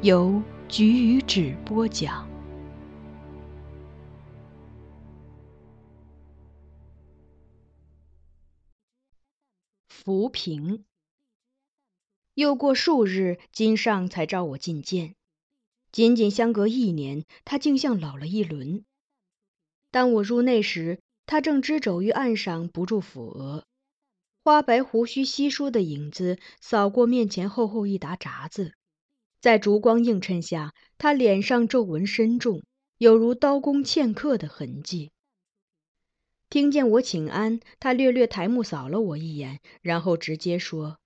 由菊与纸播讲。浮萍。又过数日，金上才召我觐见。仅仅相隔一年，他竟像老了一轮。当我入内时，他正支肘于岸上，不住抚额，花白胡须稀疏的影子扫过面前厚厚一沓札子。在烛光映衬下，他脸上皱纹深重，有如刀工嵌刻的痕迹。听见我请安，他略略抬目扫了我一眼，然后直接说：“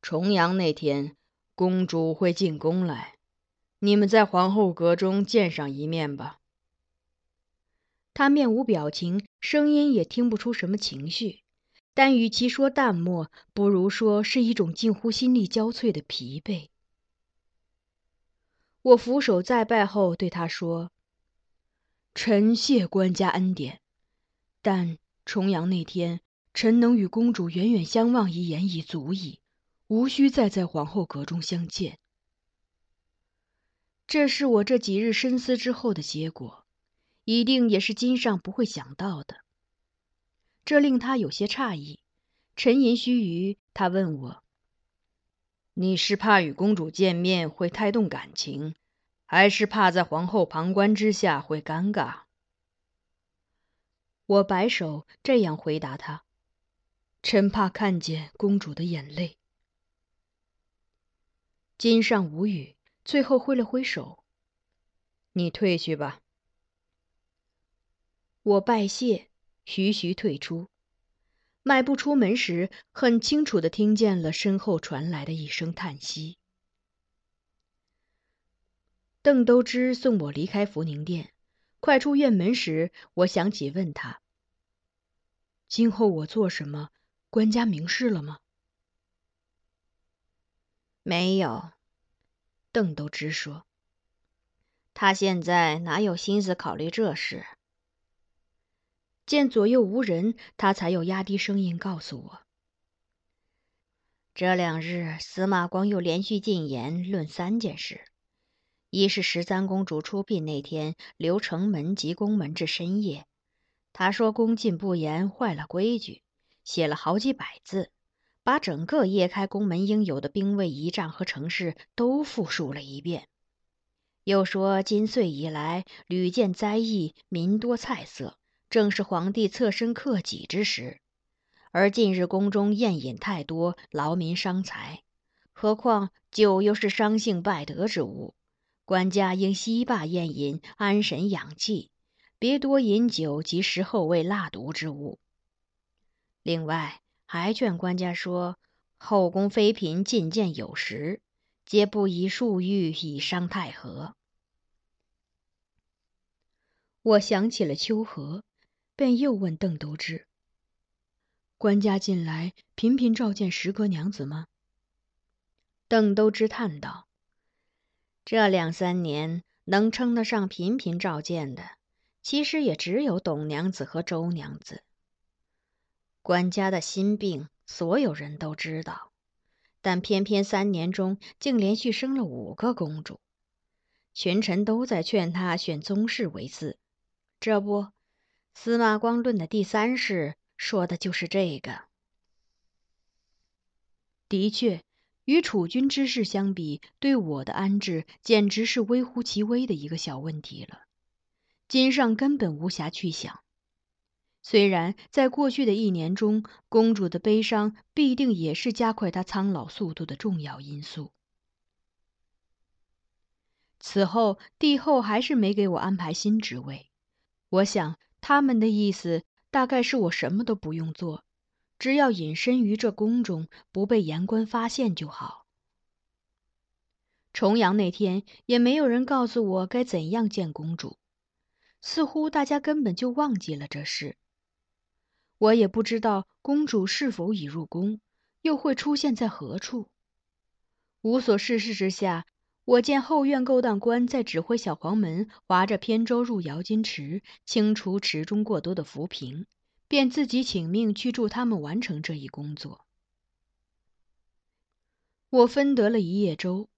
重阳那天，公主会进宫来，你们在皇后阁中见上一面吧。”他面无表情，声音也听不出什么情绪，但与其说淡漠，不如说是一种近乎心力交瘁的疲惫。我俯首再拜后，对他说：“臣谢官家恩典，但重阳那天，臣能与公主远远相望一眼已足矣，无需再在皇后阁中相见。这是我这几日深思之后的结果，一定也是金上不会想到的。这令他有些诧异。沉吟须臾，他问我。”你是怕与公主见面会太动感情，还是怕在皇后旁观之下会尴尬？我摆手，这样回答他：“臣怕看见公主的眼泪。”金上无语，最后挥了挥手：“你退去吧。”我拜谢，徐徐退出。迈步出门时，很清楚的听见了身后传来的一声叹息。邓都知送我离开福宁殿，快出院门时，我想起问他：“今后我做什么，官家明示了吗？”没有，邓都知说：“他现在哪有心思考虑这事？”见左右无人，他才又压低声音告诉我：“这两日司马光又连续进言论三件事：一是十三公主出殡那天，留城门及宫门至深夜，他说恭敬不严，坏了规矩，写了好几百字，把整个夜开宫门应有的兵卫仪仗和程式都复述了一遍；又说今岁以来屡见灾异，民多菜色。”正是皇帝侧身克己之时，而近日宫中宴饮太多，劳民伤财。何况酒又是伤性败德之物，官家应息罢宴饮，安神养气，别多饮酒及食后味蜡毒之物。另外，还劝官家说，后宫妃嫔进谏有时，皆不宜数欲以伤太和。我想起了秋荷，便又问邓都之：“官家近来频频召见十哥娘子吗？”邓都之叹道：“这两三年能称得上频频召见的，其实也只有董娘子和周娘子。官家的心病，所有人都知道，但偏偏三年中竟连续生了五个公主，群臣都在劝他选宗室为嗣。”这不，司马光论的第三世说的就是这个。的确，与储君之事相比，对我的安置简直是微乎其微的一个小问题了。金上根本无暇去想。虽然在过去的一年中，公主的悲伤必定也是加快她苍老速度的重要因素。此后，帝后还是没给我安排新职位。我想他们的意思大概是我什么都不用做，只要隐身于这宫中，不被言官发现就好。重阳那天也没有人告诉我该怎样见公主，似乎大家根本就忘记了这事。我也不知道公主是否已入宫，又会出现在何处。无所事事之下。我见后院勾当官在指挥小黄门划着扁舟入瑶金池，清除池中过多的浮萍，便自己请命去助他们完成这一工作。我分得了一叶舟，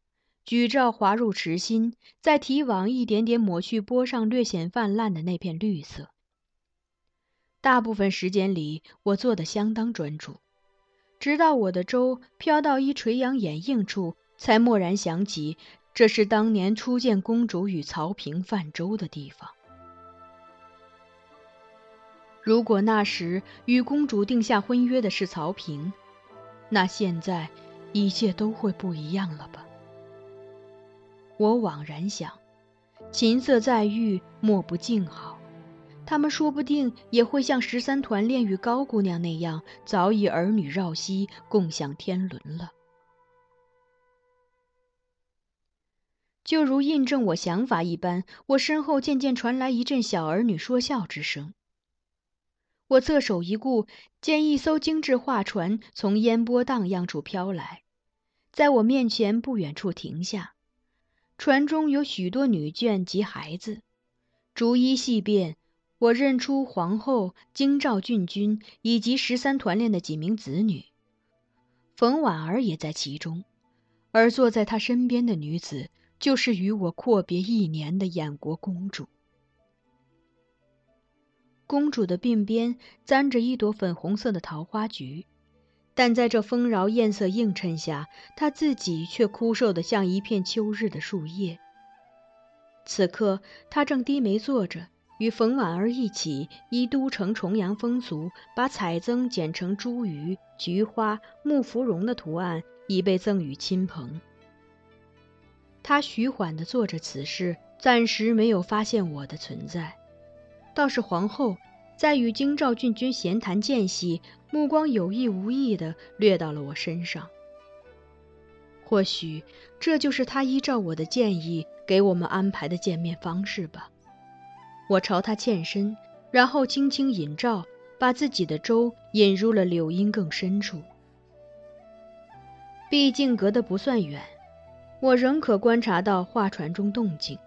举棹划入池心，再提网一点点抹去波上略显泛滥的那片绿色。大部分时间里，我做得相当专注，直到我的舟飘到一垂杨掩映处。才蓦然想起，这是当年初见公主与曹平泛舟的地方。如果那时与公主定下婚约的是曹平，那现在一切都会不一样了吧？我惘然想，琴瑟在御，莫不静好。他们说不定也会像十三团练与高姑娘那样，早已儿女绕膝，共享天伦了。就如印证我想法一般，我身后渐渐传来一阵小儿女说笑之声。我侧手一顾，见一艘精致画船从烟波荡漾处飘来，在我面前不远处停下。船中有许多女眷及孩子，逐一细辨，我认出皇后、京兆郡君以及十三团练的几名子女，冯婉儿也在其中，而坐在她身边的女子。就是与我阔别一年的燕国公主。公主的鬓边簪着一朵粉红色的桃花菊，但在这丰饶艳色映衬下，她自己却枯瘦的像一片秋日的树叶。此刻，她正低眉坐着，与冯婉儿一起依都城重阳风俗，把彩缯剪成茱萸、菊花、木芙蓉的图案，以备赠与亲朋。他徐缓地做着此事，暂时没有发现我的存在。倒是皇后，在与京兆郡君闲谈间隙，目光有意无意地掠到了我身上。或许这就是他依照我的建议给我们安排的见面方式吧。我朝他欠身，然后轻轻引照，把自己的舟引入了柳荫更深处。毕竟隔得不算远。我仍可观察到画船中动静。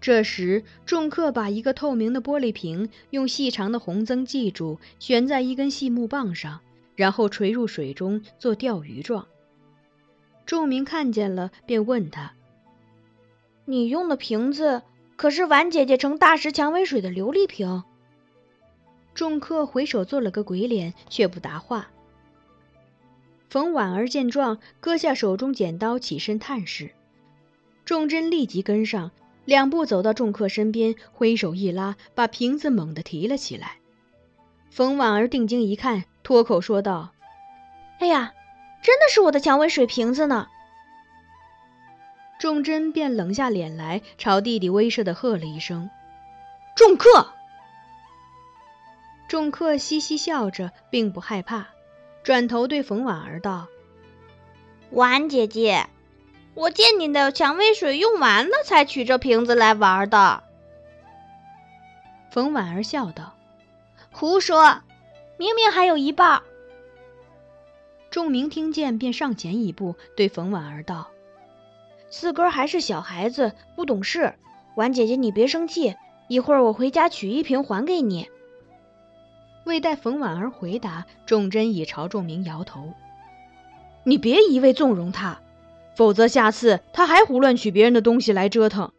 这时，众客把一个透明的玻璃瓶用细长的红缯系住，悬在一根细木棒上，然后垂入水中做钓鱼状。仲明看见了，便问他：“你用的瓶子可是婉姐姐盛大石蔷薇水的琉璃瓶？”众客回首做了个鬼脸，却不答话。冯婉儿见状，割下手中剪刀，起身探视。仲真立即跟上，两步走到众客身边，挥手一拉，把瓶子猛地提了起来。冯婉儿定睛一看，脱口说道：“哎呀，真的是我的蔷薇水瓶子呢！”仲真便冷下脸来，朝弟弟威慑的喝了一声：“众客！”众客嘻嘻笑着，并不害怕，转头对冯婉儿道：“婉姐姐，我见你的蔷薇水用完了，才取这瓶子来玩的。”冯婉儿笑道：“胡说，明明还有一半。”仲明听见，便上前一步，对冯婉儿道：“四哥还是小孩子，不懂事。婉姐姐，你别生气，一会儿我回家取一瓶还给你。”未待冯婉儿回答，仲真已朝仲明摇头：“你别一味纵容他，否则下次他还胡乱取别人的东西来折腾。”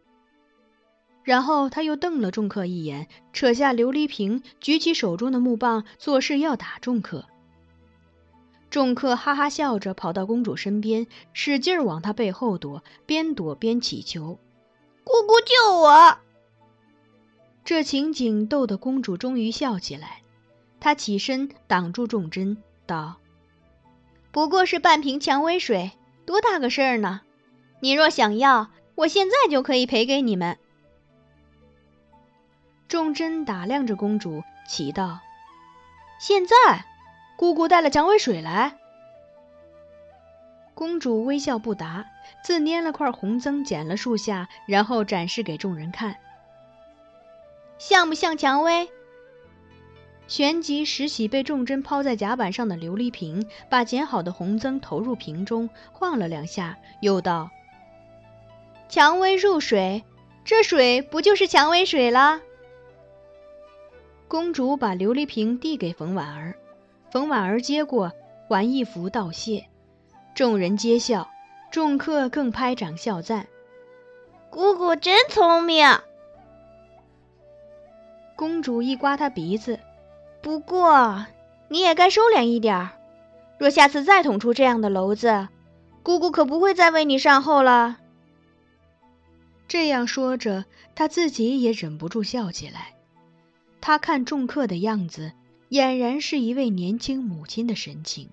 然后他又瞪了仲克一眼，扯下琉璃瓶，举起手中的木棒，作势要打仲克。仲克哈哈笑着跑到公主身边，使劲往她背后躲，边躲边乞求：“姑姑救我！”这情景逗得公主终于笑起来。她起身挡住仲真，道：“不过是半瓶蔷薇水，多大个事儿呢？你若想要，我现在就可以赔给你们。”仲真打量着公主，奇道：“现在，姑姑带了蔷薇水来。”公主微笑不答，自拈了块红缯，剪了数下，然后展示给众人看，像不像蔷薇？旋即拾起被重针抛在甲板上的琉璃瓶，把剪好的红缯投入瓶中，晃了两下，又道：“蔷薇入水，这水不就是蔷薇水了？”公主把琉璃瓶递给冯婉儿，冯婉儿接过，还一幅道谢。众人皆笑，众客更拍掌笑赞：“姑姑真聪明。”公主一刮他鼻子。不过，你也该收敛一点儿。若下次再捅出这样的篓子，姑姑可不会再为你善后了。这样说着，他自己也忍不住笑起来。他看众客的样子，俨然是一位年轻母亲的神情。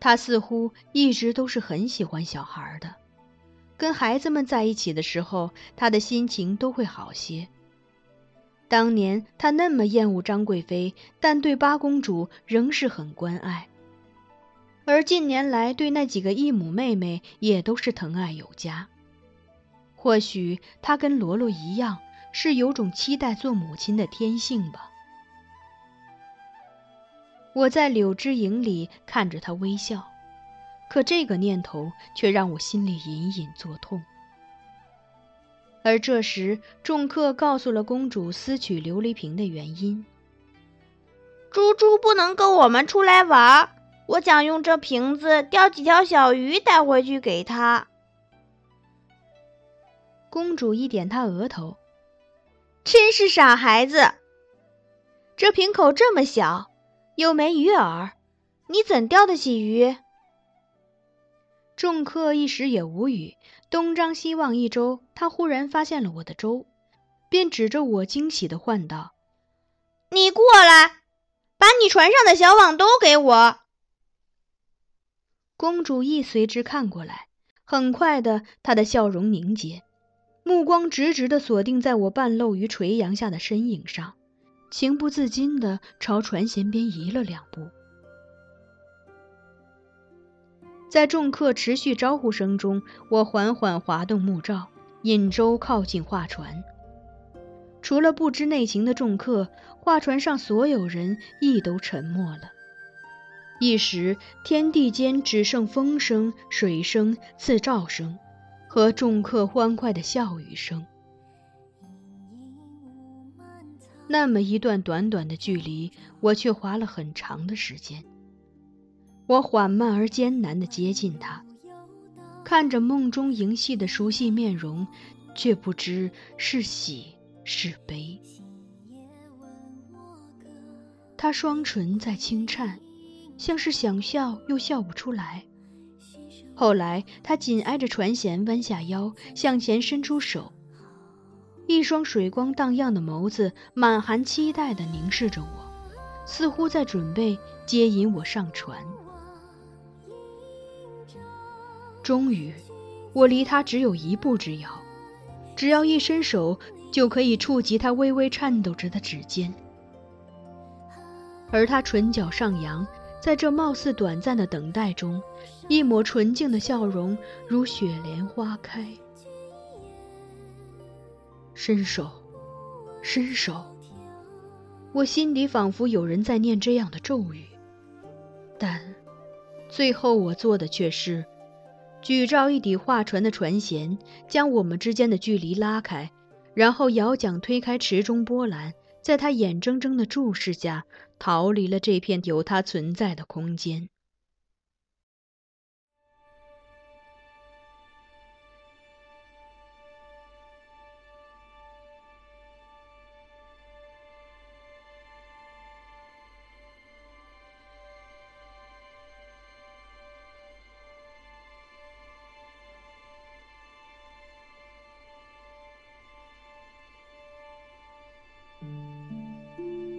他似乎一直都是很喜欢小孩的，跟孩子们在一起的时候，他的心情都会好些。当年他那么厌恶张贵妃，但对八公主仍是很关爱。而近年来对那几个义母妹妹也都是疼爱有加。或许他跟罗罗一样，是有种期待做母亲的天性吧。我在柳枝影里看着他微笑，可这个念头却让我心里隐隐作痛。而这时，仲克告诉了公主私取琉璃瓶的原因。猪猪不能跟我们出来玩，我想用这瓶子钓几条小鱼带回去给他。公主一点他额头，真是傻孩子。这瓶口这么小，又没鱼饵，你怎钓得起鱼？仲克一时也无语。东张西望一周，他忽然发现了我的舟，便指着我惊喜地唤道：“你过来，把你船上的小网都给我。”公主亦随之看过来，很快的，她的笑容凝结，目光直直地锁定在我半露于垂杨下的身影上，情不自禁地朝船舷边移了两步。在众客持续招呼声中，我缓缓滑动木棹，引舟靠近画船。除了不知内情的众客，画船上所有人亦都沉默了。一时，天地间只剩风声、水声、刺照声，和众客欢快的笑语声。那么一段短短的距离，我却花了很长的时间。我缓慢而艰难地接近他，看着梦中迎戏的熟悉面容，却不知是喜是悲。他双唇在轻颤，像是想笑又笑不出来。后来，他紧挨着船舷，弯下腰，向前伸出手，一双水光荡漾的眸子满含期待地凝视着我，似乎在准备接引我上船。终于，我离他只有一步之遥，只要一伸手就可以触及他微微颤抖着的指尖。而他唇角上扬，在这貌似短暂的等待中，一抹纯净的笑容如雪莲花开。伸手，伸手。我心底仿佛有人在念这样的咒语，但最后我做的却是举着一底划船的船舷，将我们之间的距离拉开，然后摇桨推开池中波澜，在他眼睁睁的注视下，逃离了这片有他存在的空间。